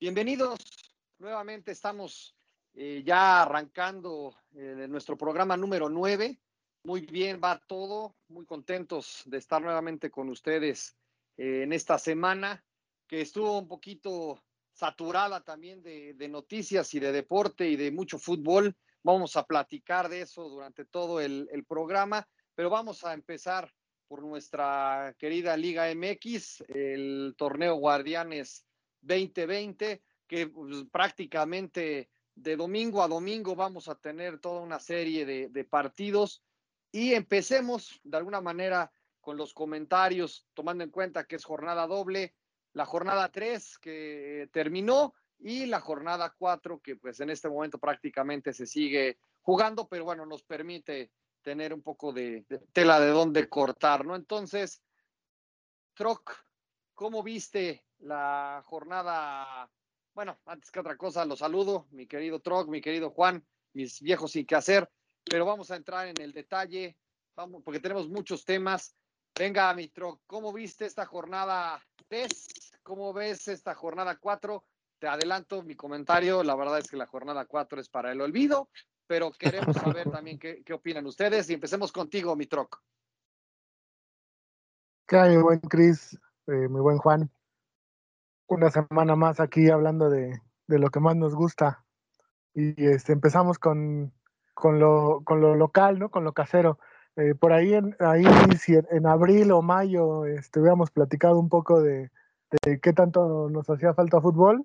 Bienvenidos. Nuevamente estamos eh, ya arrancando eh, nuestro programa número 9. Muy bien, va todo. Muy contentos de estar nuevamente con ustedes eh, en esta semana que estuvo un poquito saturada también de, noticias y de deporte y de mucho fútbol. Vamos a platicar de eso durante todo el, programa, pero vamos a empezar por nuestra querida Liga MX, el torneo Guardianes 2020, que pues, prácticamente de domingo a domingo vamos a tener toda una serie de, partidos y empecemos de alguna manera con los comentarios, tomando en cuenta que es jornada doble, la jornada 3 que terminó y la jornada 4 que pues en este momento prácticamente se sigue jugando, pero bueno, nos permite tener un poco de, tela de dónde cortar, ¿no? Entonces, Troc, ¿cómo viste la jornada. Bueno, antes que otra cosa, los saludo, mi querido Troc, mi querido Juan, mis viejos sin que hacer, pero vamos a entrar en el detalle, vamos, porque tenemos muchos temas. Venga, mi Troc, ¿cómo viste esta jornada 3? ¿Cómo ves esta jornada 4? Te adelanto mi comentario, la verdad es que la jornada 4 es para el olvido, pero queremos saber también qué, qué opinan ustedes y empecemos contigo, mi Troc. ¿Qué hay, buen Cris? Eh, mi buen Juan una semana más aquí hablando de, de, lo que más nos gusta. Y este, empezamos con, con, lo, con lo local, ¿no? Con lo casero. Eh, por ahí, en, ahí si en, en, abril o mayo este, hubiéramos platicado un poco de, de, qué tanto nos hacía falta fútbol,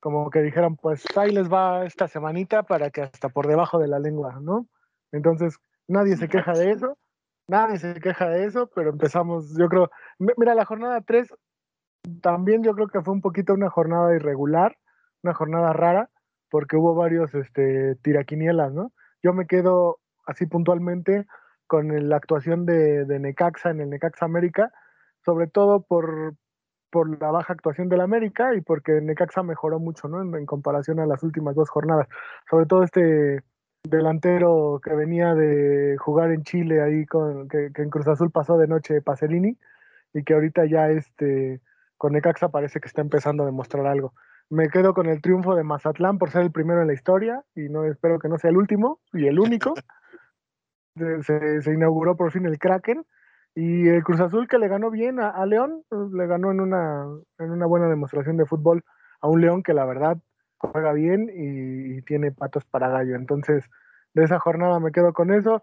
como que dijeran, pues ahí les va esta semanita para que hasta por debajo de la lengua, ¿no? Entonces, nadie se queja de eso, nadie se queja de eso, pero empezamos, yo creo, mira, la jornada 3 también yo creo que fue un poquito una jornada irregular, una jornada rara, porque hubo varios este, tiraquinielas, ¿no? Yo me quedo así puntualmente con la actuación de, Necaxa en el Necaxa América, sobre todo por, por la baja actuación del América y porque Necaxa mejoró mucho, ¿no? En, comparación a las últimas dos jornadas. Sobre todo este delantero que venía de jugar en Chile ahí con que, que en Cruz Azul pasó de noche Pacerini y que ahorita ya este con Necaxa parece que está empezando a demostrar algo. Me quedo con el triunfo de Mazatlán por ser el primero en la historia y no espero que no sea el último y el único. se, inauguró por fin el Kraken y el Cruz Azul que le ganó bien a, León, le ganó en una, en una buena demostración de fútbol a un León que la verdad juega bien y, tiene patos para gallo. Entonces, de esa jornada me quedo con eso.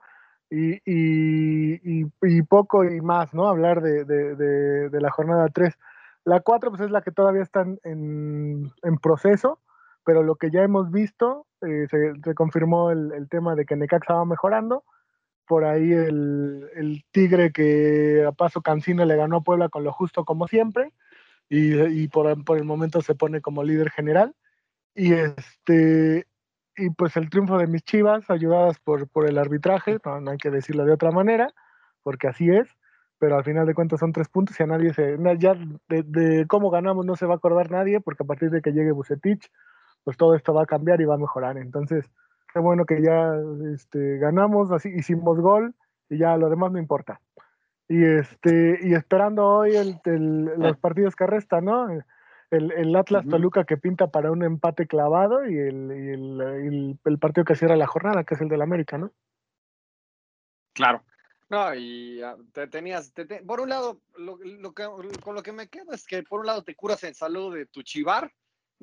Y, y, poco y más, ¿no? Hablar de, de, la jornada 3. La 4 pues es la que todavía está en, en proceso, pero lo que ya hemos visto, eh, se, se, confirmó el, el, tema de que Necaxa va mejorando. Por ahí el, el, Tigre que a paso Cancino le ganó a Puebla con lo justo como siempre. Y, y por, por, el momento se pone como líder general. Y este y pues el triunfo de mis chivas, ayudadas por, por el arbitraje, no, hay que decirlo de otra manera, porque así es pero al final de cuentas son tres puntos y a nadie se, ya de, de, cómo ganamos no se va a acordar nadie, porque a partir de que llegue Bucetich, pues todo esto va a cambiar y va a mejorar. Entonces, qué bueno que ya este, ganamos, así hicimos gol y ya lo demás no importa. Y este, y esperando hoy el, el, los partidos que restan, ¿no? El, el Atlas Toluca que pinta para un empate clavado y el, y el, el, partido que cierra la jornada, que es el del América, ¿no? Claro. No, y te tenías, te, te, por un lado, lo, lo que, con lo que me quedo es que por un lado te curas en salud de tu chivar,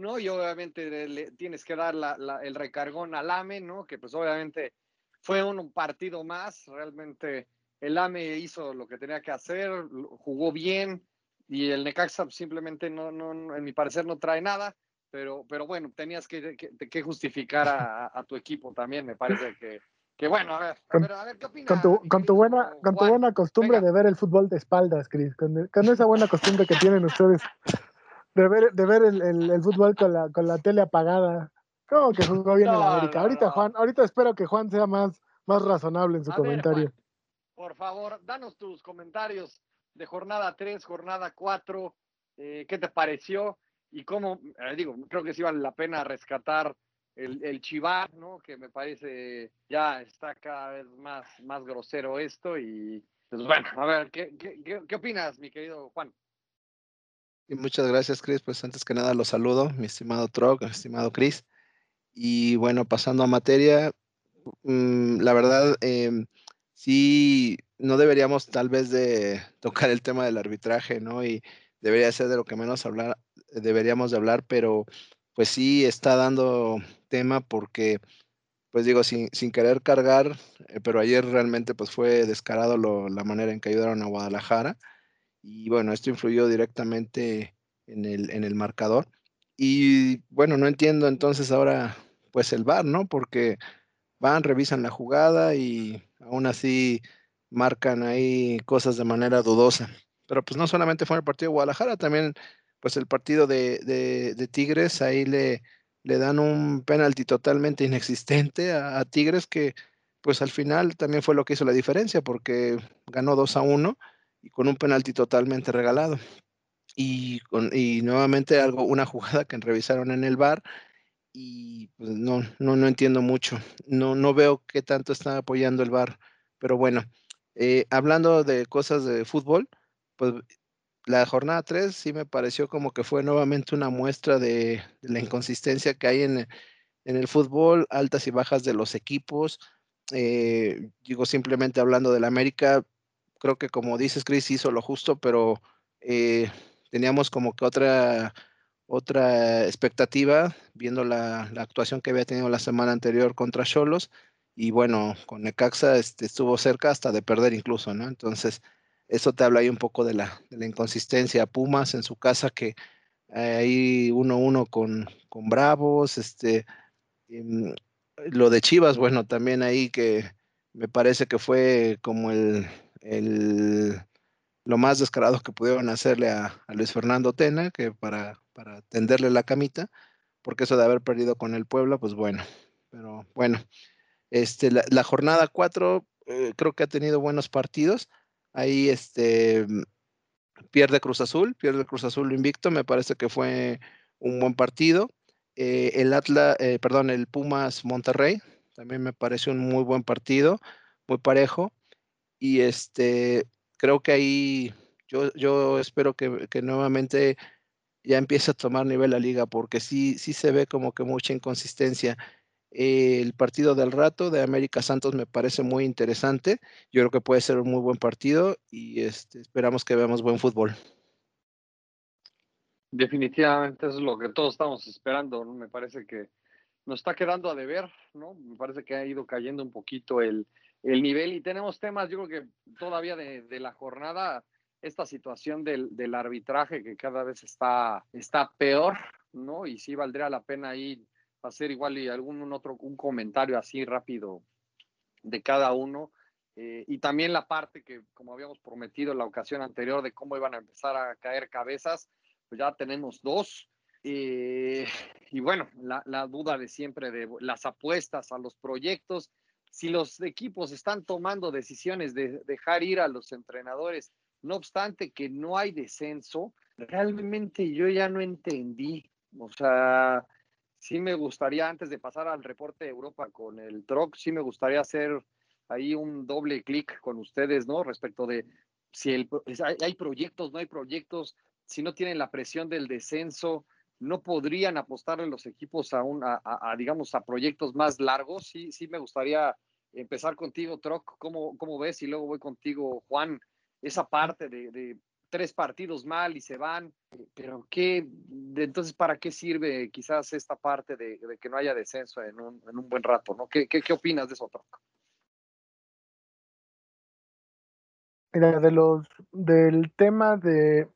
¿no? Y obviamente le, tienes que dar la, la, el recargón al AME, ¿no? Que pues obviamente fue un, partido más, realmente el AME hizo lo que tenía que hacer, jugó bien y el Necaxa simplemente no, no, en mi parecer no trae nada, pero, pero bueno, tenías que, que, que justificar a, a tu equipo también, me parece que que bueno, a ver, a ver, a ver ¿qué opinas? Con tu, con tu buena, con tu buena costumbre Venga. de ver el fútbol de espaldas, Cris, con, con, esa buena costumbre que tienen ustedes de ver, de ver el, el, el fútbol con la, con la tele apagada. ¿Cómo que jugó bien no, en América? No, ahorita, no. Juan, ahorita espero que Juan sea más, más razonable en su a comentario. Ver, Juan, por favor, danos tus comentarios de jornada 3, jornada 4, eh, ¿qué te pareció? Y cómo, eh, digo, creo que sí vale la pena rescatar el, el chivar, ¿no? Que me parece ya está cada vez más, más grosero esto y pues bueno, a ver, ¿qué, qué, qué opinas, mi querido Juan? Y muchas gracias, Chris. Pues antes que nada los saludo, mi estimado Troc, mi estimado Chris. Y bueno, pasando a materia, mm, la verdad, eh, sí, no deberíamos tal vez de tocar el tema del arbitraje, ¿no? Y debería ser de lo que menos hablar, deberíamos de hablar, pero pues sí está dando tema porque, pues digo, sin, sin querer cargar, eh, pero ayer realmente pues fue descarado la manera en que ayudaron a Guadalajara y bueno, esto influyó directamente en el, en el marcador. Y bueno, no entiendo entonces ahora pues el VAR, ¿no? Porque van, revisan la jugada y aún así marcan ahí cosas de manera dudosa. Pero pues no solamente fue el partido de Guadalajara, también pues el partido de, de, de Tigres, ahí le, le dan un penalti totalmente inexistente a, a, Tigres que pues al final también fue lo que hizo la diferencia porque ganó 2 a 1 y con un penalti totalmente regalado. Y, con, y nuevamente algo, una jugada que revisaron en el bar y pues no, no, no entiendo mucho. No, no veo qué tanto está apoyando el bar, pero bueno, eh, hablando de cosas de fútbol, pues la jornada 3 sí me pareció como que fue nuevamente una muestra de, la inconsistencia que hay en, en, el fútbol, altas y bajas de los equipos. Eh, digo, simplemente hablando del América, creo que como dices, Chris hizo lo justo, pero eh, teníamos como que otra, otra expectativa viendo la, la, actuación que había tenido la semana anterior contra Cholos. Y bueno, con Necaxa este, estuvo cerca hasta de perder incluso, ¿no? Entonces, eso te habla ahí un poco de la, inconsistencia. Pumas en su casa que ahí uno uno con, con Bravos, este, um, lo de Chivas, bueno, también ahí que me parece que fue como el, el, lo más descarado que pudieron hacerle a, Luis Fernando Tena, que para, para tenderle la camita, porque eso de haber perdido con el Puebla, pues bueno, pero bueno, este, la, jornada 4 eh, creo que ha tenido buenos partidos, ahí este, pierde Cruz Azul, pierde Cruz Azul invicto, me parece que fue un buen partido, eh, el Atlas, eh, perdón, el Pumas Monterrey, también me parece un muy buen partido, muy parejo, y este, creo que ahí yo, yo espero que, que, nuevamente ya empiece a tomar nivel la liga, porque sí, sí se ve como que mucha inconsistencia. El partido del rato de América Santos me parece muy interesante. Yo creo que puede ser un muy buen partido y este, esperamos que veamos buen fútbol. Definitivamente eso es lo que todos estamos esperando. ¿no? Me parece que nos está quedando a deber, ¿no? Me parece que ha ido cayendo un poquito el, el nivel y tenemos temas, yo creo que todavía de, la jornada, esta situación del, arbitraje que cada vez está, está peor, ¿no? Y sí valdría la pena ahí hacer igual y algún otro, un comentario así rápido de cada uno. Eh, y también la parte que, como habíamos prometido en la ocasión anterior, de cómo iban a empezar a caer cabezas, pues ya tenemos dos. Eh, y bueno, la duda de siempre de las apuestas a los proyectos si los equipos están tomando decisiones de dejar ir a los entrenadores, no obstante que no hay descenso, realmente yo ya no entendí. O sea, sí me gustaría, antes de pasar al reporte de Europa con el TROC, sí me gustaría hacer ahí un doble clic con ustedes, ¿no? Respecto de si hay proyectos, no hay proyectos, si no tienen la presión del descenso, no podrían apostarle los equipos a, un, a, digamos, a proyectos más largos. Sí, sí me gustaría empezar contigo, Troc, ¿cómo, ¿cómo, ves? Y luego voy contigo, Juan, esa parte de, tres partidos mal y se van, pero ¿qué, de, entonces, ¿para qué sirve quizás esta parte de, de que no haya descenso en un, en un, buen rato? ¿no? ¿Qué, qué, qué opinas de eso, Troc? Mira, de los, del tema de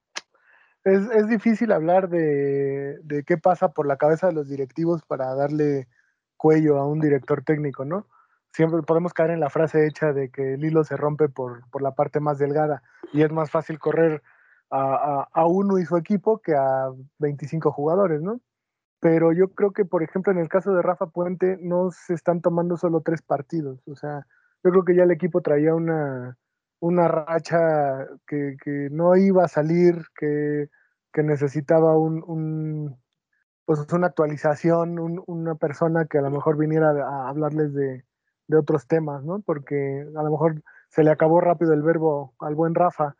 es, es, difícil hablar de, de, qué pasa por la cabeza de los directivos para darle cuello a un director técnico, ¿no? Siempre podemos caer en la frase hecha de que el hilo se rompe por, por la parte más delgada y es más fácil correr a, a, a, uno y su equipo que a 25 jugadores, ¿no? Pero yo creo que, por ejemplo, en el caso de Rafa Puente, no se están tomando solo tres partidos. O sea, yo creo que ya el equipo traía una, una racha que, que, no iba a salir, que, que necesitaba un, un, pues una actualización, una persona que a lo mejor viniera a hablarles de, de, otros temas, ¿no? Porque a lo mejor se le acabó rápido el verbo al buen Rafa.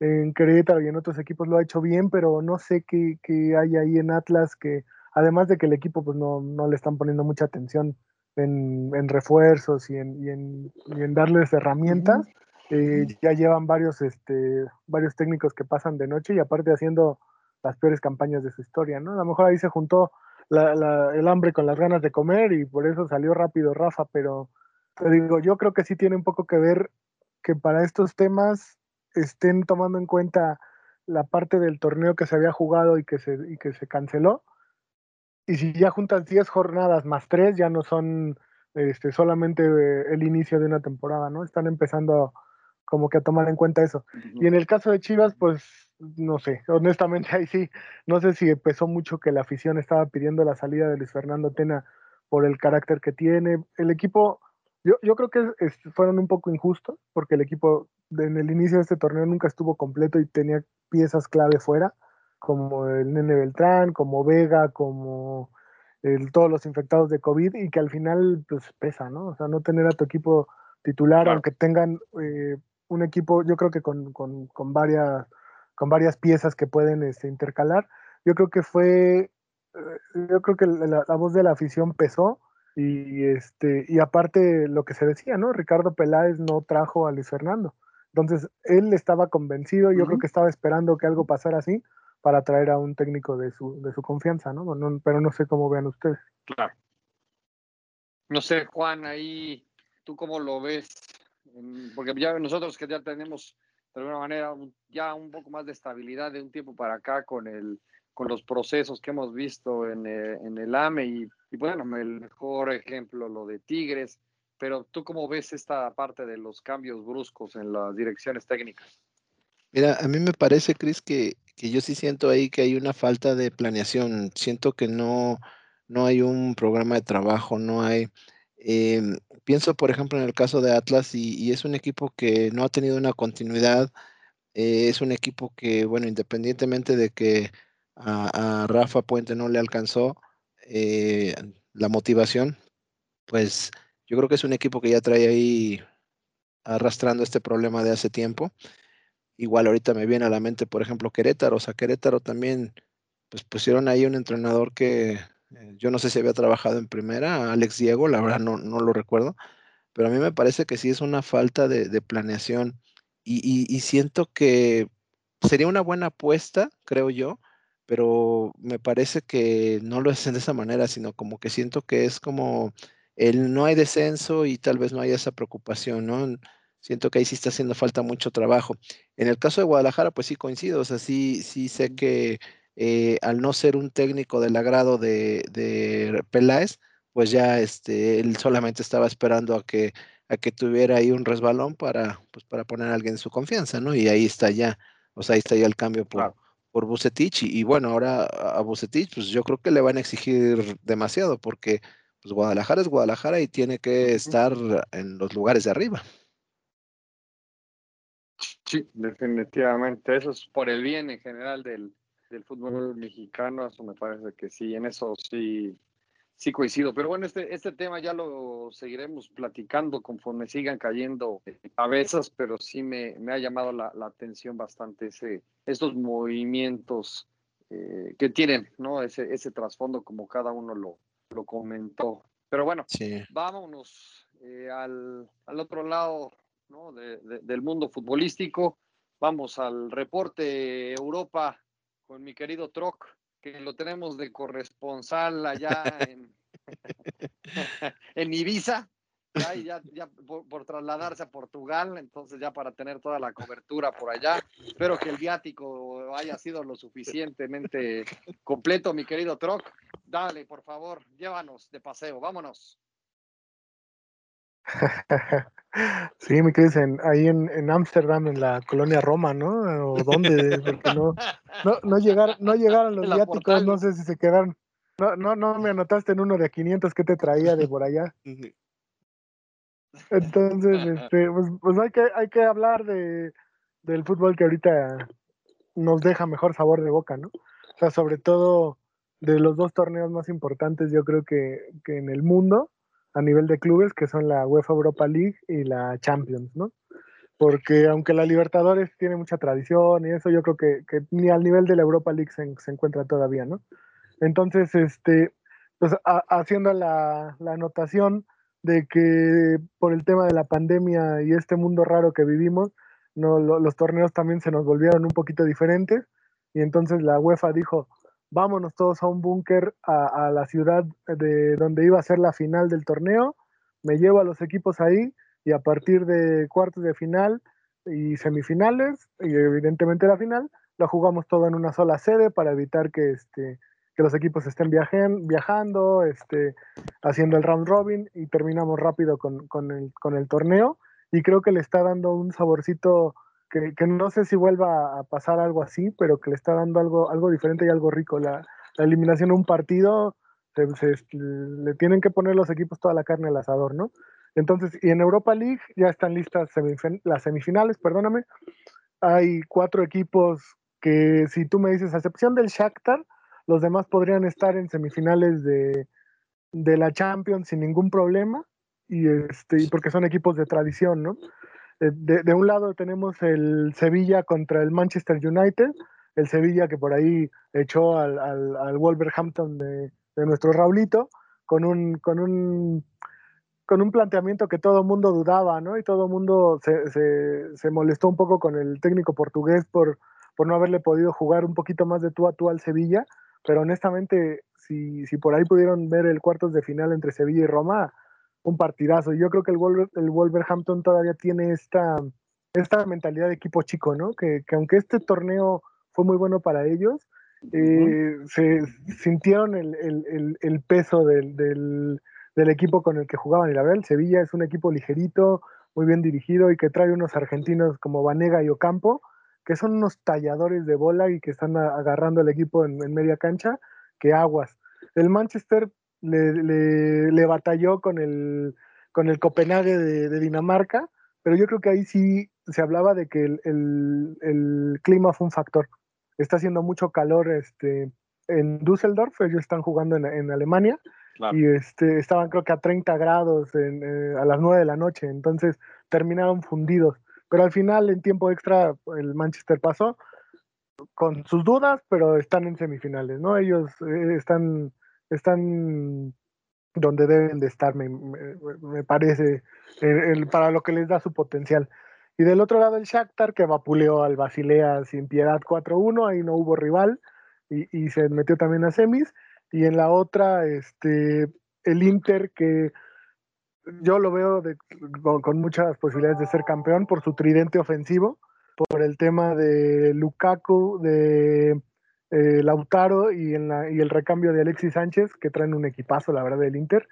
En Querétaro y en otros equipos lo ha hecho bien, pero no sé qué, qué hay ahí en Atlas que, además de que el equipo pues no, no le están poniendo mucha atención en, en refuerzos y en, y, en, y en, darles herramientas, eh, ya llevan varios, este, varios técnicos que pasan de noche y aparte haciendo las peores campañas de su historia, ¿no? A lo mejor ahí se juntó la, la, el hambre con las ganas de comer y por eso salió rápido Rafa, pero te digo, yo creo que sí tiene un poco que ver que para estos temas estén tomando en cuenta la parte del torneo que se había jugado y que se, y que se canceló. Y si ya juntas 10 jornadas más 3, ya no son este, solamente el inicio de una temporada, ¿no? Están empezando como que a tomar en cuenta eso. Y en el caso de Chivas, pues no sé, honestamente ahí sí, no sé si pesó mucho que la afición estaba pidiendo la salida de Luis Fernando Tena por el carácter que tiene. El equipo, yo, yo creo que es, fueron un poco injustos, porque el equipo en el inicio de este torneo nunca estuvo completo y tenía piezas clave fuera, como el Nene Beltrán, como Vega, como el, todos los infectados de COVID, y que al final pues pesa, ¿no? O sea, no tener a tu equipo titular, claro. aunque tengan eh, un equipo, yo creo que con, con, con varias con varias piezas que pueden este, intercalar. Yo creo que fue, eh, yo creo que la, la, voz de la afición pesó y, este, y aparte lo que se decía, ¿no? Ricardo Peláez no trajo a Luis Fernando. Entonces, él estaba convencido, yo uh -huh. creo que estaba esperando que algo pasara así para traer a un técnico de su, de su confianza, ¿no? ¿no? Pero no sé cómo vean ustedes. Claro. No sé, Juan, ahí, ¿tú cómo lo ves? Porque ya nosotros que ya tenemos de alguna manera ya un poco más de estabilidad de un tiempo para acá con, el, con los procesos que hemos visto en, eh, en el AME y, y, bueno, el mejor ejemplo lo de Tigres, pero tú cómo ves esta parte de los cambios bruscos en las direcciones técnicas? Mira, a mí me parece, Cris, que, que yo sí siento ahí que hay una falta de planeación, siento que no, no hay un programa de trabajo, no hay... Eh, pienso, por ejemplo, en el caso de Atlas y, es un equipo que no ha tenido una continuidad. Eh, es un equipo que, bueno, independientemente de que a, a Rafa Puente no le alcanzó eh, la motivación, pues yo creo que es un equipo que ya trae ahí arrastrando este problema de hace tiempo. Igual ahorita me viene a la mente, por ejemplo, Querétaro. O sea, Querétaro también, pues pusieron ahí un entrenador que yo no sé si había trabajado en primera, Alex Diego, la verdad no, no lo recuerdo, pero a mí me parece que sí es una falta de, de planeación y, y, y, siento que sería una buena apuesta, creo yo, pero me parece que no lo hacen de esa manera, sino como que siento que es como el no hay descenso y tal vez no haya esa preocupación, ¿no? Siento que ahí sí está haciendo falta mucho trabajo. En el caso de Guadalajara, pues sí coincido, o sea, sí, sí sé que eh, al no ser un técnico del agrado de, de Peláez, pues ya este, él solamente estaba esperando a que, a que tuviera ahí un resbalón para, pues para poner a alguien en su confianza, ¿no? Y ahí está ya, o sea, ahí está ya el cambio por, claro. por Bucetich. Y, y, bueno, ahora a Bucetich, pues yo creo que le van a exigir demasiado, porque pues Guadalajara es Guadalajara y tiene que estar en los lugares de arriba. Sí, definitivamente. Eso es por el bien en general del, del fútbol mexicano, eso me parece que sí, en eso sí, sí coincido. Pero bueno, este, este tema ya lo seguiremos platicando conforme sigan cayendo cabezas, pero sí me, me ha llamado la, la, atención bastante ese, estos movimientos eh, que tienen, ¿no? Ese, ese trasfondo como cada uno lo, lo comentó. Pero bueno, sí. vámonos eh, al, al, otro lado ¿no? de, de, del mundo futbolístico. Vamos al reporte Europa con mi querido Troc, que lo tenemos de corresponsal allá en, en Ibiza, ya, ya, ya por, por, trasladarse a Portugal, entonces ya para tener toda la cobertura por allá. Espero que el viático haya sido lo suficientemente completo, mi querido Troc. Dale, por favor, llévanos de paseo, vámonos. Sí, me quedes en, ahí en Ámsterdam, en, en, la colonia Roma, ¿no? ¿O dónde? Porque no, no, no, llegar, no llegaron los viáticos, no sé si se quedaron. No, no, no me anotaste en uno de 500 que te traía de por allá. Entonces, este, pues, pues, hay, que, hay que hablar de, del fútbol que ahorita nos deja mejor sabor de boca, ¿no? O sea, sobre todo de los dos torneos más importantes, yo creo que, que en el mundo, a nivel de clubes, que son la UEFA Europa League y la Champions, ¿no? Porque aunque la Libertadores tiene mucha tradición y eso, yo creo que, que ni al nivel de la Europa League se, se encuentra todavía, ¿no? Entonces, este, pues haciendo la, la anotación de que por el tema de la pandemia y este mundo raro que vivimos, no, los torneos también se nos volvieron un poquito diferentes y entonces la UEFA dijo, vámonos todos a un búnker a, la ciudad de donde iba a ser la final del torneo, me llevo a los equipos ahí y a partir de cuartos de final y semifinales y evidentemente la final, la jugamos todo en una sola sede para evitar que este que los equipos estén viajando, este, haciendo el round robin y terminamos rápido con, con, el, con, el, torneo. Y creo que le está dando un saborcito que, no sé si vuelva a pasar algo así, pero que le está dando algo, algo diferente y algo rico. La, eliminación de un partido, se, le tienen que poner los equipos toda la carne al asador, ¿no? Entonces, y en Europa League ya están listas las semifinales, perdóname. Hay cuatro equipos que, si tú me dices, a excepción del Shakhtar, los demás podrían estar en semifinales de, de la Champions sin ningún problema, y este, porque son equipos de tradición, ¿no? Eh, de, un lado tenemos el Sevilla contra el Manchester United, el Sevilla que por ahí echó al, al, al Wolverhampton de, de, nuestro Raulito, con un, con un con un planteamiento que todo el mundo dudaba, ¿no? Y todo el mundo se, se, se, molestó un poco con el técnico portugués por, por no haberle podido jugar un poquito más de tú a tú al Sevilla, pero honestamente, si, si por ahí pudieron ver el cuartos de final entre Sevilla y Roma, un partidazo. Yo creo que el, Wolver, el Wolverhampton todavía tiene esta, esta mentalidad de equipo chico, ¿no? Que, que aunque este torneo fue muy bueno para ellos, eh, se sintieron el, el, el peso del, del, del, equipo con el que jugaban. Y la verdad, el Sevilla es un equipo ligerito, muy bien dirigido y que trae unos argentinos como Vanega y Ocampo, que son unos talladores de bola y que están agarrando el equipo en, en media cancha, que aguas. El Manchester le, le, le, batalló con el, con el Copenhague de, de, Dinamarca, pero yo creo que ahí sí se hablaba de que el, el, el, clima fue un factor. Está haciendo mucho calor este, en Düsseldorf, ellos están jugando en, en Alemania, claro. y este, estaban creo que a 30 grados en, eh, a las 9 de la noche, entonces terminaron fundidos pero al final en tiempo extra el Manchester pasó con sus dudas, pero están en semifinales, ¿no? Ellos eh, están, están donde deben de estar, me, me, parece, para lo que les da su potencial. Y del otro lado el Shakhtar, que vapuleó al Basilea sin piedad 4-1, ahí no hubo rival, y, y, se metió también a semis. Y en la otra, este, el Inter, que yo lo veo de, con, muchas posibilidades de ser campeón por su tridente ofensivo, por el tema de Lukaku, de eh, Lautaro y, en la, y, el recambio de Alexis Sánchez, que traen un equipazo, la verdad, del Inter,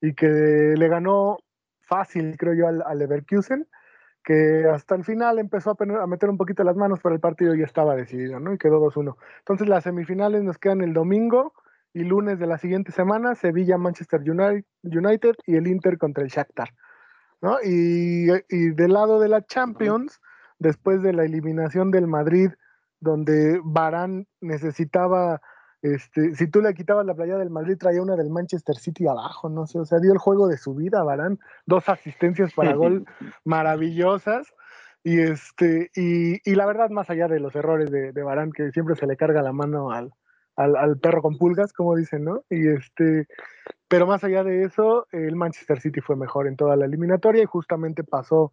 y que le ganó fácil, creo yo, al, al Leverkusen, que hasta el final empezó a, a, meter un poquito las manos, pero el partido ya estaba decidido, ¿no? Y quedó 2-1. Entonces las semifinales nos quedan el domingo, y lunes de la siguiente semana Sevilla Manchester United y el Inter contra el Shakhtar. ¿no? Y, y, del lado de la Champions, después de la eliminación del Madrid, donde Barán necesitaba, este, si tú le quitabas la playa del Madrid, traía una del Manchester City abajo, no sé, o sea, dio el juego de su vida, Barán, dos asistencias para gol maravillosas. Y, este, y, y, la verdad, más allá de los errores de, de Barán, que siempre se le carga la mano al, al, al, perro con pulgas, como dicen, ¿no? Y este, pero más allá de eso, el Manchester City fue mejor en toda la eliminatoria y justamente pasó,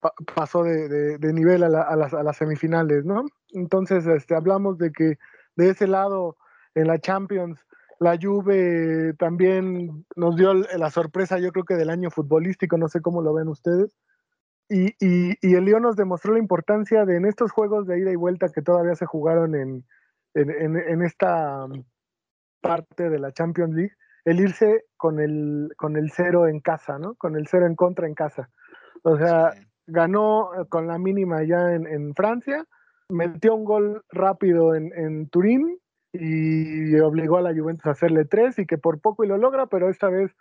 pa, pasó de, de, de nivel a, la, a, las, a, las, semifinales, ¿no? Entonces, este, hablamos de que de ese lado, en la Champions, la Juve también nos dio la sorpresa, yo creo que del año futbolístico, no sé cómo lo ven ustedes. Y, y, y el Lyon nos demostró la importancia de en estos juegos de ida y vuelta que todavía se jugaron en, en, en, en, esta parte de la Champions League, el irse con el, con el cero en casa, ¿no? Con el cero en contra en casa. O sea, sí. ganó con la mínima ya en, en, Francia, metió un gol rápido en, en Turín y obligó a la Juventus a hacerle tres y que por poco y lo logra, pero esta vez,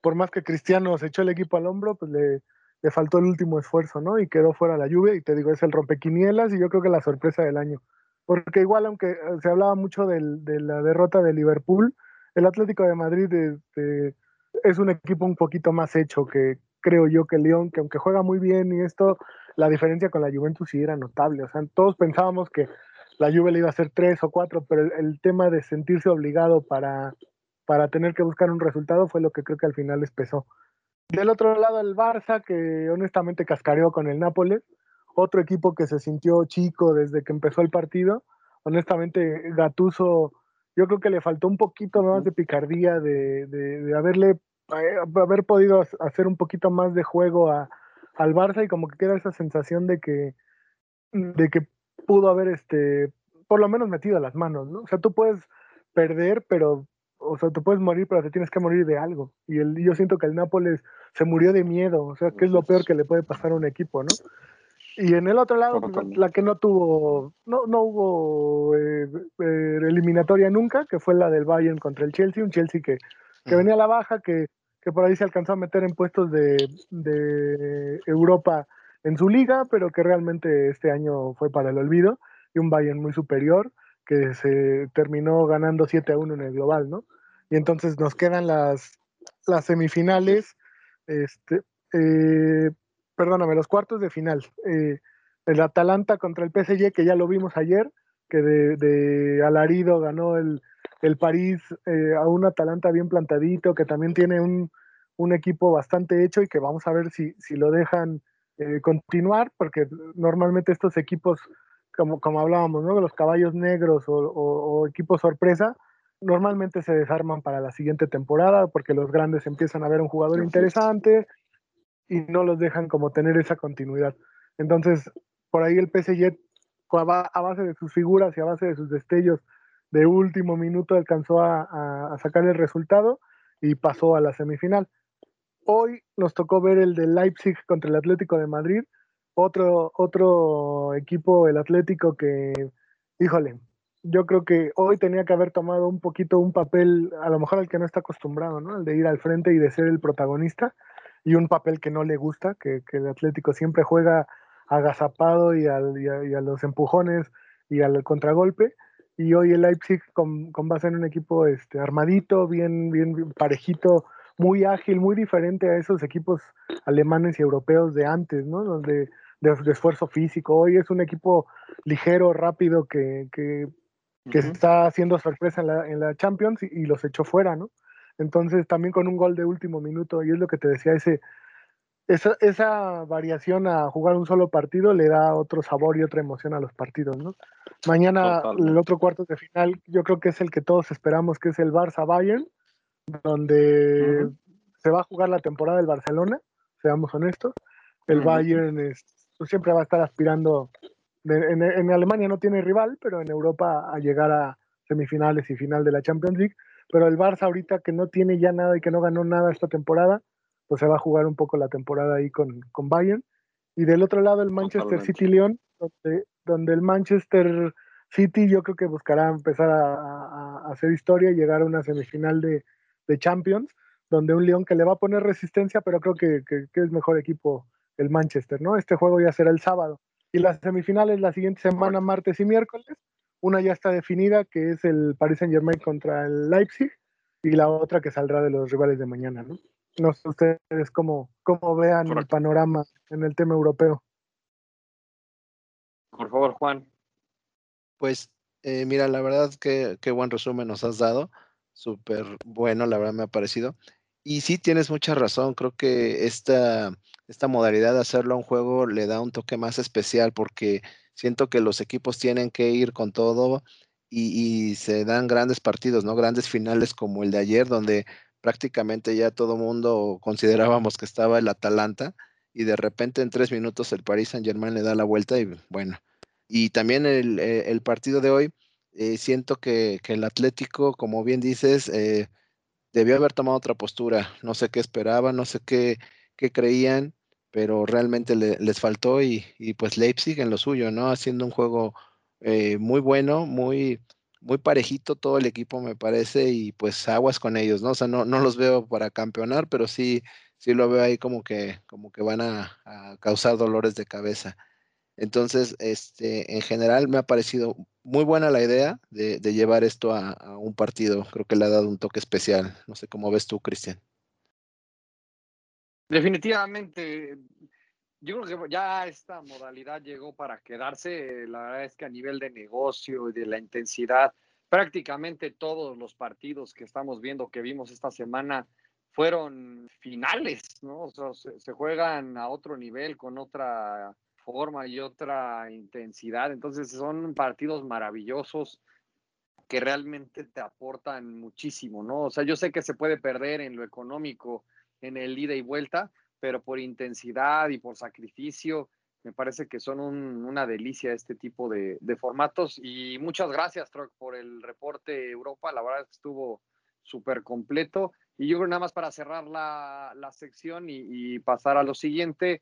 por más que Cristiano se echó el equipo al hombro, pues le, le faltó el último esfuerzo, ¿no? Y quedó fuera la lluvia y te digo, es el rompequinielas y yo creo que la sorpresa del año porque igual aunque se hablaba mucho de la derrota de Liverpool, el Atlético de Madrid este, es un equipo un poquito más hecho que creo yo que León, que aunque juega muy bien y esto, la diferencia con la Juventus sí era notable. O sea, todos pensábamos que la Juve le iba a hacer tres o cuatro, pero el, tema de sentirse obligado para, para tener que buscar un resultado fue lo que creo que al final les pesó. Del otro lado, el Barça, que honestamente cascareó con el Nápoles, otro equipo que se sintió chico desde que empezó el partido. Honestamente, Gatuso, yo creo que le faltó un poquito más de picardía, de, de, haberle eh, haber podido hacer un poquito más de juego a, al Barça y como que queda esa sensación de que, de que pudo haber este, por lo menos metido las manos, ¿no? O sea, tú puedes perder, pero, o sea, tú puedes morir, pero te tienes que morir de algo. Y el, yo siento que el Nápoles se murió de miedo, o sea, que es lo peor que le puede pasar a un equipo, ¿no? Y en el otro lado, pues, la que no tuvo, no, no hubo eh, eh, eliminatoria nunca, que fue la del Bayern contra el Chelsea, un Chelsea que, que venía a la baja, que, que, por ahí se alcanzó a meter en puestos de, de, Europa en su liga, pero que realmente este año fue para el olvido, y un Bayern muy superior, que se terminó ganando 7 a 1 en el global, ¿no? Y entonces nos quedan las, las semifinales, este, eh, perdóname, los cuartos de final. Eh, el Atalanta contra el PSG, que ya lo vimos ayer, que de, alarido ganó el, París eh, a un Atalanta bien plantadito, que también tiene un, equipo bastante hecho y que vamos a ver si, si lo dejan eh, continuar, porque normalmente estos equipos, como, como hablábamos, ¿no? los caballos negros o, equipos sorpresa, normalmente se desarman para la siguiente temporada porque los grandes empiezan a ver un jugador interesante, y no los dejan como tener esa continuidad. Entonces, por ahí el PSG, a base de sus figuras y a base de sus destellos de último minuto, alcanzó a, sacar el resultado y pasó a la semifinal. Hoy nos tocó ver el de Leipzig contra el Atlético de Madrid, otro, otro equipo, el Atlético, que, híjole, yo creo que hoy tenía que haber tomado un poquito un papel, a lo mejor al que no está acostumbrado, ¿no? El de ir al frente y de ser el protagonista y un papel que no le gusta, que, el Atlético siempre juega agazapado y, al, y, a, los empujones y al contragolpe. Y hoy el Leipzig con, con base en un equipo este, armadito, bien, bien parejito, muy ágil, muy diferente a esos equipos alemanes y europeos de antes, ¿no? Donde de, esfuerzo físico. Hoy es un equipo ligero, rápido, que, que, que está haciendo sorpresa en la, en la Champions y, y, los echó fuera, ¿no? Entonces, también con un gol de último minuto, y es lo que te decía, ese, esa, esa, variación a jugar un solo partido le da otro sabor y otra emoción a los partidos, ¿no? Mañana el otro cuarto de final, yo creo que es el que todos esperamos, que es el Barça Bayern, donde se va a jugar la temporada del Barcelona, seamos honestos. El Bayern es, pues, siempre va a estar aspirando, en, en, Alemania no tiene rival, pero en Europa a llegar a semifinales y final de la Champions League pero el Barça ahorita que no tiene ya nada y que no ganó nada esta temporada, pues se va a jugar un poco la temporada ahí con, con Bayern. Y del otro lado el Manchester City León, donde, donde, el Manchester City yo creo que buscará empezar a, hacer historia y llegar a una semifinal de, de, Champions, donde un León que le va a poner resistencia, pero creo que, que, que, es mejor equipo el Manchester, ¿no? Este juego ya será el sábado. Y las semifinales la siguiente semana, martes y miércoles, una ya está definida, que es el Paris Saint Germain contra el Leipzig, y la otra que saldrá de los rivales de mañana, ¿no? No sé ustedes cómo, cómo vean el panorama en el tema europeo. Por favor, Juan. Pues eh, mira, la verdad que qué buen resumen nos has dado. Súper bueno, la verdad me ha parecido. Y sí, tienes mucha razón. Creo que esta, esta modalidad de hacerlo a un juego le da un toque más especial porque siento que los equipos tienen que ir con todo y, se dan grandes partidos, ¿no? Grandes finales como el de ayer, donde prácticamente ya todo mundo considerábamos que estaba el Atalanta y de repente en tres minutos el Paris Saint Germain le da la vuelta y bueno. Y también el, eh, partido de hoy, eh, siento que, el Atlético, como bien dices, eh, debió haber tomado otra postura. No sé qué esperaban, no sé qué, qué creían pero realmente les faltó y, pues Leipzig en lo suyo, ¿no? Haciendo un juego eh, muy bueno, muy, muy parejito todo el equipo me parece y pues aguas con ellos, ¿no? O sea, no, no los veo para campeonar, pero sí, sí lo veo ahí como que, como que van a, causar dolores de cabeza. Entonces, este, en general me ha parecido muy buena la idea de, llevar esto a, a, un partido. Creo que le ha dado un toque especial. No sé cómo ves tú, Cristian. Definitivamente, yo creo que ya esta modalidad llegó para quedarse. La verdad es que a nivel de negocio y de la intensidad, prácticamente todos los partidos que estamos viendo, que vimos esta semana, fueron finales, ¿no? O sea, se, juegan a otro nivel, con otra forma y otra intensidad. Entonces son partidos maravillosos que realmente te aportan muchísimo, ¿no? O sea, yo sé que se puede perder en lo económico, en el ida y vuelta, pero por intensidad y por sacrificio, me parece que son una delicia este tipo de, formatos. Y muchas gracias, Troc, por el reporte Europa. La verdad es que estuvo súper completo. Y yo creo nada más para cerrar la, sección y, pasar a lo siguiente.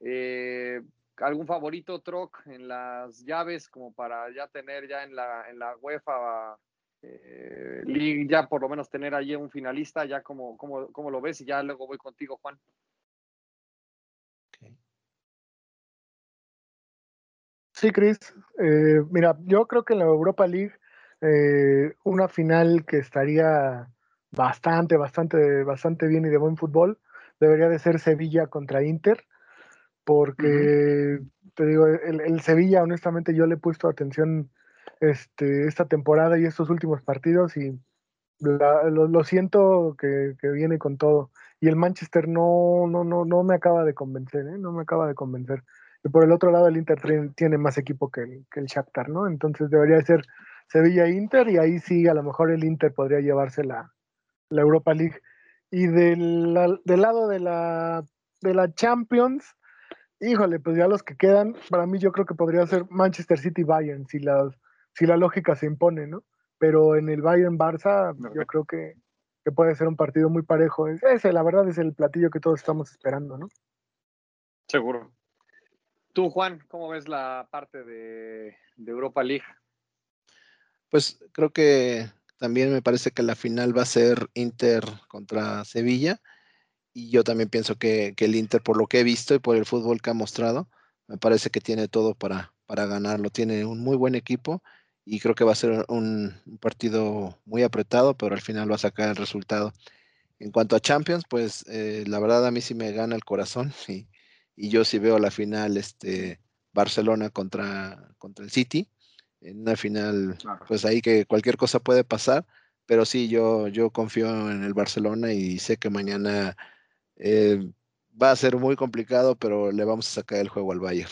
Eh, ¿Algún favorito, Troc, en las llaves, como para ya tener ya en la, en la UEFA eh, League, ya por lo menos tener allí un finalista, ya como, como, como lo ves? Y ya luego voy contigo, Juan. Sí, Chris. Eh, mira, yo creo que en la Europa League eh, una final que estaría bastante, bastante, bastante bien y de buen fútbol debería de ser Sevilla contra Inter, porque te digo, el, Sevilla, honestamente, yo le he puesto atención este, esta temporada y estos últimos partidos y lo, siento que, que, viene con todo. Y el Manchester no, no, no, no me acaba de convencer, ¿eh? no me acaba de convencer. Y por el otro lado, el Inter tiene más equipo que el, que el Shakhtar, ¿no? Entonces debería ser Sevilla-Inter y ahí sí, a lo mejor el Inter podría llevarse la, la Europa League. Y del, del lado de la, de la Champions, híjole, pues ya los que quedan, para mí yo creo que podría ser Manchester City-Bayern, si la, si la lógica se impone, ¿no? Pero en el Bayern-Barça, yo creo que, que puede ser un partido muy parejo. Ese, la verdad, es el platillo que todos estamos esperando, ¿no? Seguro. Tú, Juan, ¿cómo ves la parte de, Europa League? Pues creo que también me parece que la final va a ser Inter contra Sevilla. Y yo también pienso que, el Inter, por lo que he visto y por el fútbol que ha mostrado, me parece que tiene todo para, para ganarlo. Tiene un muy buen equipo y creo que va a ser un, partido muy apretado, pero al final va a sacar el resultado. En cuanto a Champions, pues eh, la verdad a mí sí me gana el corazón y, y yo sí veo la final este, Barcelona contra, contra el City, en una final, pues ahí que cualquier cosa puede pasar, pero sí, yo, yo confío en el Barcelona y sé que mañana eh, va a ser muy complicado, pero le vamos a sacar el juego al Bayern.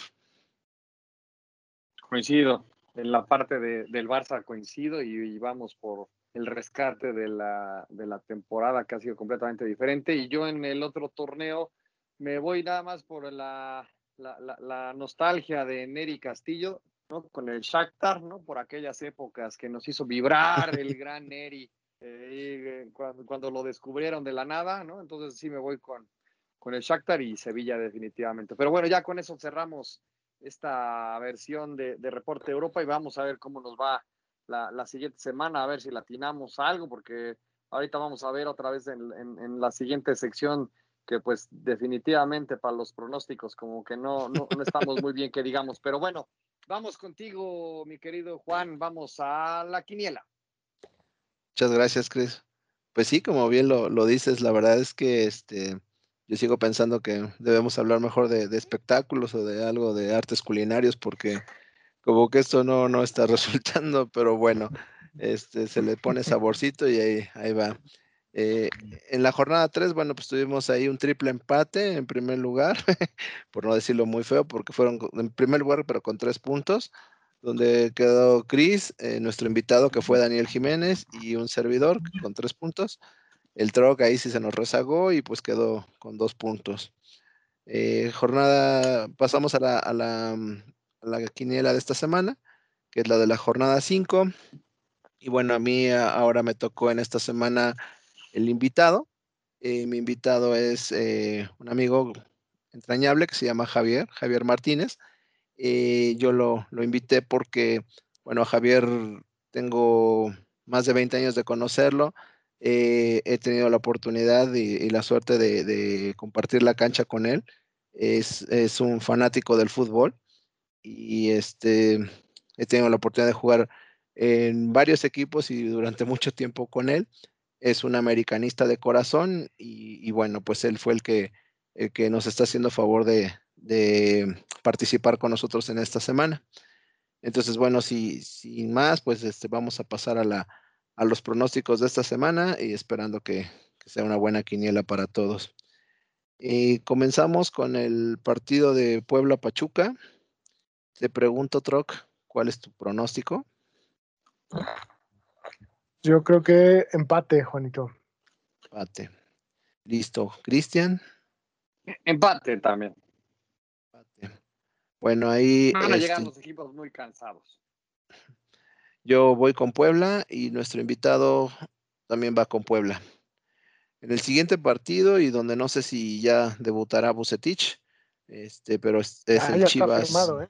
Coincido, en la parte de, del Barça coincido y, vamos por el rescate de la, de la temporada que ha sido completamente diferente y yo en el otro torneo me voy nada más por la, la, nostalgia de Neri Castillo, ¿no? Con el Shakhtar, ¿no? Por aquellas épocas que nos hizo vibrar el gran Neri eh, eh, cuando, lo descubrieron de la nada, ¿no? Entonces sí me voy con, con el Shakhtar y Sevilla definitivamente. Pero bueno, ya con eso cerramos esta versión de, de Reporte Europa y vamos a ver cómo nos va la, la, siguiente semana, a ver si latinamos algo, porque ahorita vamos a ver otra vez en, en la siguiente sección que pues definitivamente para los pronósticos como que no, no, estamos muy bien que digamos. Pero bueno, vamos contigo, mi querido Juan, vamos a la quiniela. Muchas gracias, Chris. Pues sí, como bien lo, lo dices, la verdad es que este, yo sigo pensando que debemos hablar mejor de, de, espectáculos o de algo de artes culinarios porque como que esto no, no está resultando, pero bueno, este, se le pone saborcito y ahí, ahí va. Eh, en la jornada 3, bueno, pues tuvimos ahí un triple empate en primer lugar, por no decirlo muy feo, porque fueron en primer lugar, pero con tres puntos, donde quedó Chris, eh, nuestro invitado que fue Daniel Jiménez y un servidor con tres puntos. El Troc ahí sí se nos rezagó y pues quedó con dos puntos. Eh, jornada, pasamos a la, a, la, a la quiniela de esta semana, que es la de la jornada 5. Y bueno, a mí ahora me tocó en esta semana el invitado. Eh, mi invitado es eh, un amigo entrañable que se llama Javier, Javier Martínez. Eh, yo lo, invité porque, bueno, Javier tengo más de 20 años de conocerlo. he tenido la oportunidad y, la suerte de, compartir la cancha con él. Es, es, un fanático del fútbol y este, he tenido la oportunidad de jugar en varios equipos y durante mucho tiempo con él. Es un americanista de corazón y, bueno, pues él fue el que, que nos está haciendo favor de, de participar con nosotros en esta semana. Entonces, bueno, si, sin más, pues este, vamos a pasar a, la, a los pronósticos de esta semana y esperando que, que sea una buena quiniela para todos. Y comenzamos con el partido de Puebla Pachuca. Te pregunto, Troc, ¿cuál es tu pronóstico? Yo creo que empate, Juanito. Empate. Listo. Cristian. Empate también. Empate. Bueno, ahí. Van a llegar este los equipos muy cansados. Yo voy con Puebla y nuestro invitado también va con Puebla. En el siguiente partido, y donde no sé si ya debutará Bucetich, este, pero es, Ah, el ya está Chivas. firmado, ¿eh?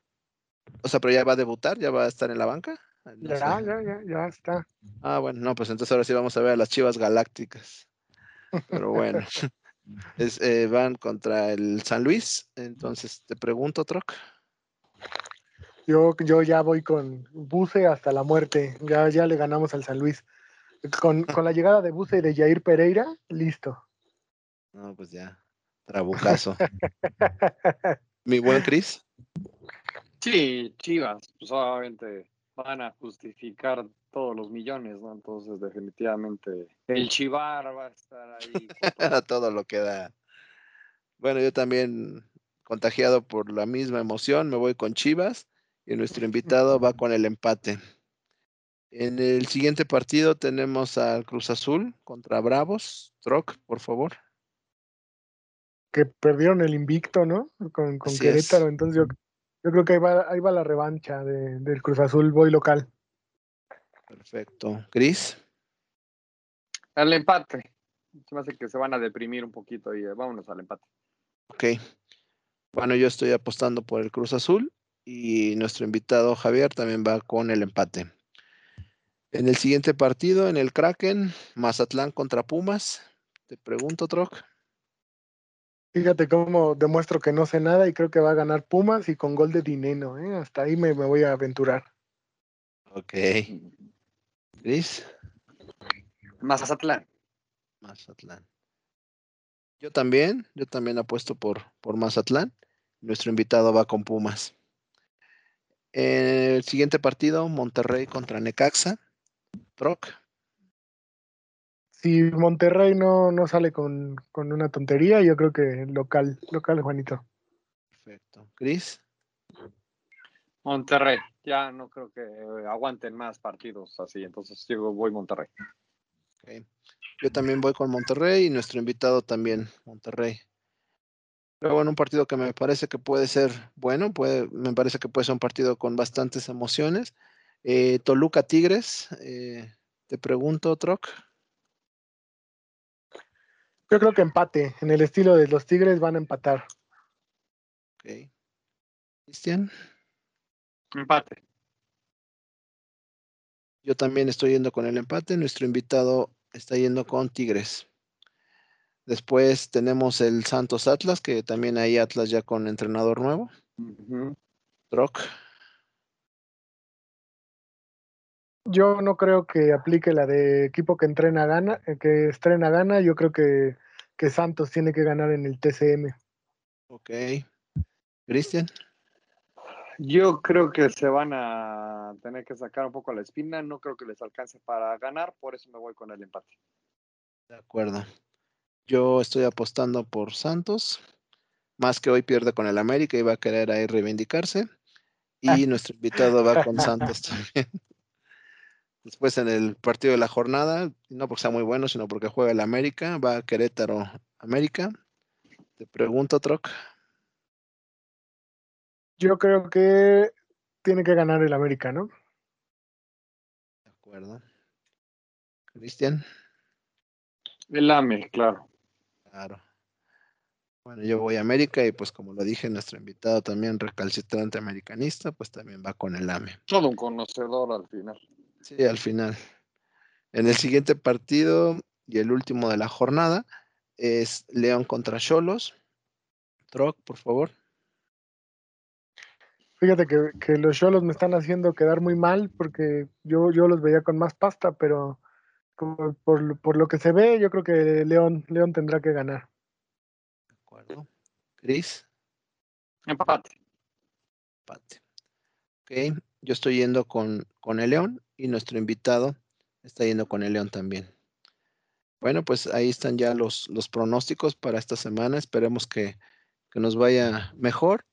O sea, pero ya va a debutar, ya va a estar en la banca. Ah, no Ya, sé. ya, ya, ya está. Ah, bueno, no, pues entonces ahora sí vamos a ver a las Chivas Galácticas. Pero bueno, es, eh, van contra el San Luis. Entonces te pregunto, Troc. Yo, yo ya voy con Buce hasta la muerte. Ya, ya le ganamos al San Luis. Con, con la llegada de Buce y de Jair Pereira, listo. No, pues ya, trabucazo. Mi buen Cris. Sí, Chivas, pues obviamente van a justificar todos los millones, ¿no? Entonces, definitivamente, el Chivar va a estar ahí. todo. a todo lo que da. Bueno, yo también, contagiado por la misma emoción, me voy con Chivas y nuestro invitado va con el empate. En el siguiente partido tenemos al Cruz Azul contra Bravos. Troc, por favor. Que perdieron el invicto, ¿no? Con, Querétaro. es. Entonces yo, yo creo que ahí va, ahí va la revancha de- del Cruz Azul, voy local. Perfecto. Cris. El empate. Se me hace que se van a deprimir un poquito y eh, vámonos al empate. Ok. Bueno, yo estoy apostando por el Cruz Azul y nuestro invitado Javier también va con el empate. En el siguiente partido, en el Kraken, Mazatlán contra Pumas. Te pregunto, Troc. Fíjate cómo demuestro que no sé nada y creo que va a ganar Pumas y con gol de Dineno. ¿eh? Hasta ahí me, me voy a aventurar. Ok. Cris. Mazatlán. Mazatlán. Yo también, yo también apuesto por, por Mazatlán. Nuestro invitado va con Pumas. El siguiente partido, Monterrey contra Necaxa. Troc. Si Monterrey no, no sale con, con una tontería, yo creo que local, local, Juanito. Perfecto. Cris. Monterrey. Ya no creo que aguanten más partidos así, entonces yo voy Monterrey. Ok. Yo también voy con Monterrey y nuestro invitado también, Monterrey. Pero bueno, un partido que me parece que puede ser bueno, puede, me parece que puede ser un partido con bastantes emociones. Eh, Toluca Tigres, eh, te pregunto, Troc. Yo creo que empate. En el estilo de los Tigres van a empatar. Ok. Cristian. Empate. Yo también estoy yendo con el empate. Nuestro invitado está yendo con Tigres. Después tenemos el Santos Atlas, que también hay Atlas ya con entrenador nuevo. Ujú. Troc. Yo no creo que aplique la de equipo que entrena gana, eh, que estrena gana. Yo creo que, que Santos tiene que ganar en el TCM. Ok. Cristian. Yo creo que se van a tener que sacar un poco la espina. No creo que les alcance para ganar, por eso me voy con el empate. De acuerdo. Yo estoy apostando por Santos. Más que hoy pierde con el América y va a querer ahí reivindicarse. Y nuestro invitado va con Santos también. Después en el partido de la jornada, no porque sea muy bueno, sino porque juega el América, va a Querétaro América. Te pregunto, Troc. Yo creo que tiene que ganar el América, ¿no? De acuerdo. Cristian. El AME, claro. Claro. Bueno, yo voy a América y pues como lo dije, nuestro invitado también recalcitrante americanista, pues también va con el AME. Todo un conocedor al final. Sí, al final. En el siguiente partido y el último de la jornada es León contra Cholos. Troc, por favor. Fíjate que, los Cholos me están haciendo quedar muy mal porque yo, yo los veía con más pasta, pero por, lo que se ve, yo creo que León, León tendrá que ganar. De acuerdo. Cris. Empate. Empate. Ok, yo estoy yendo con, con el León y nuestro invitado está yendo con el León también. Bueno, pues ahí están ya los, los pronósticos para esta semana. Esperemos que, que nos vaya mejor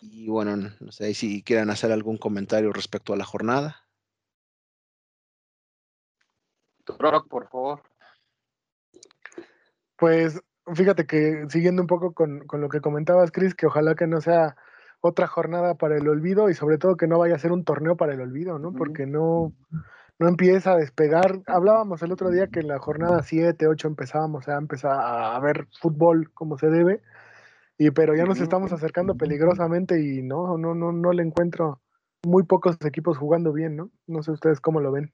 y bueno, no sé si quieran hacer algún comentario respecto a la jornada. por favor. Pues fíjate que siguiendo un poco con, lo que comentabas, Chris, que ojalá que no sea otra jornada para el olvido y sobre todo que no vaya a ser un torneo para el olvido, ¿no? Porque no, no empieza a despegar. Hablábamos el otro día que en la jornada 7, 8 empezábamos a empezar a ver fútbol como se debe y pero ya nos estamos acercando peligrosamente y no, no, no, no le encuentro muy pocos equipos jugando bien, ¿no? No sé ustedes cómo lo ven.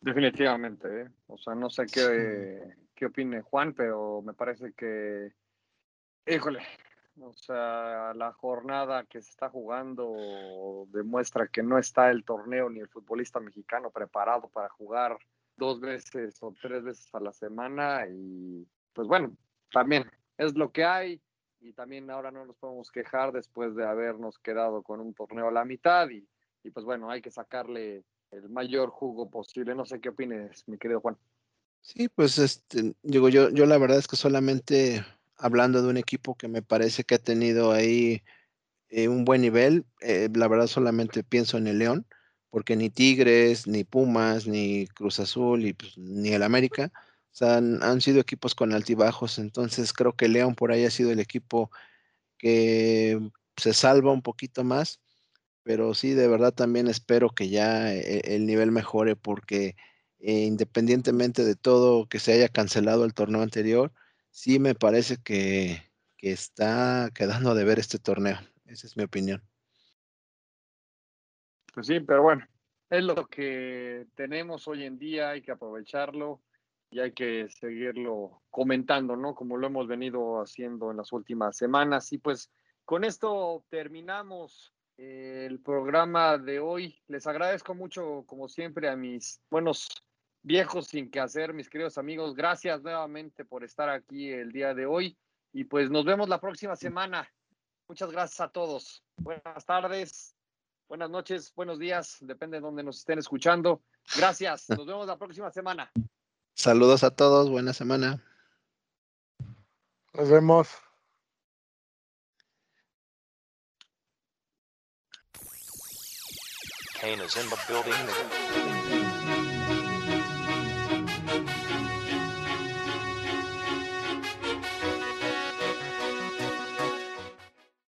Definitivamente, ¿eh? o sea, no sé qué, qué opine Juan, pero me parece que, híjole, o sea, la jornada que se está jugando demuestra que no está el torneo ni el futbolista mexicano preparado para jugar dos veces o tres veces a la semana y pues bueno, también es lo que hay y también ahora no nos podemos quejar después de habernos quedado con un torneo a la mitad y, pues bueno, hay que sacarle el mayor jugo posible. No sé qué opines, mi querido Juan. Sí, pues este, digo yo, yo la verdad es que solamente hablando de un equipo que me parece que ha tenido ahí eh, un buen nivel, eh, la verdad solamente pienso en el León, porque ni Tigres, ni Pumas, ni Cruz Azul, y pues, ni el América o sea, han, sido equipos con altibajos, entonces creo que León por ahí ha sido el equipo que se salva un poquito más, pero sí, de verdad también espero que ya e, el nivel mejore porque eh, independientemente de todo que se haya cancelado el torneo anterior, sí me parece que, que está quedando de ver este torneo. Esa es mi opinión. Pues sí, pero bueno, es lo que tenemos hoy en día, hay que aprovecharlo y hay que seguirlo comentando, ¿no? Como lo hemos venido haciendo en las últimas semanas. Y pues con esto terminamos el programa de hoy. Les agradezco mucho, como siempre, a mis buenos viejos sin que hacer, mis queridos amigos. Gracias nuevamente por estar aquí el día de hoy. Y pues nos vemos la próxima semana. Muchas gracias a todos. Buenas tardes, buenas noches, buenos días, depende de donde nos estén escuchando. Gracias. Nos vemos la próxima semana. Saludos a todos, buena semana. Nos vemos. Kane is in the building.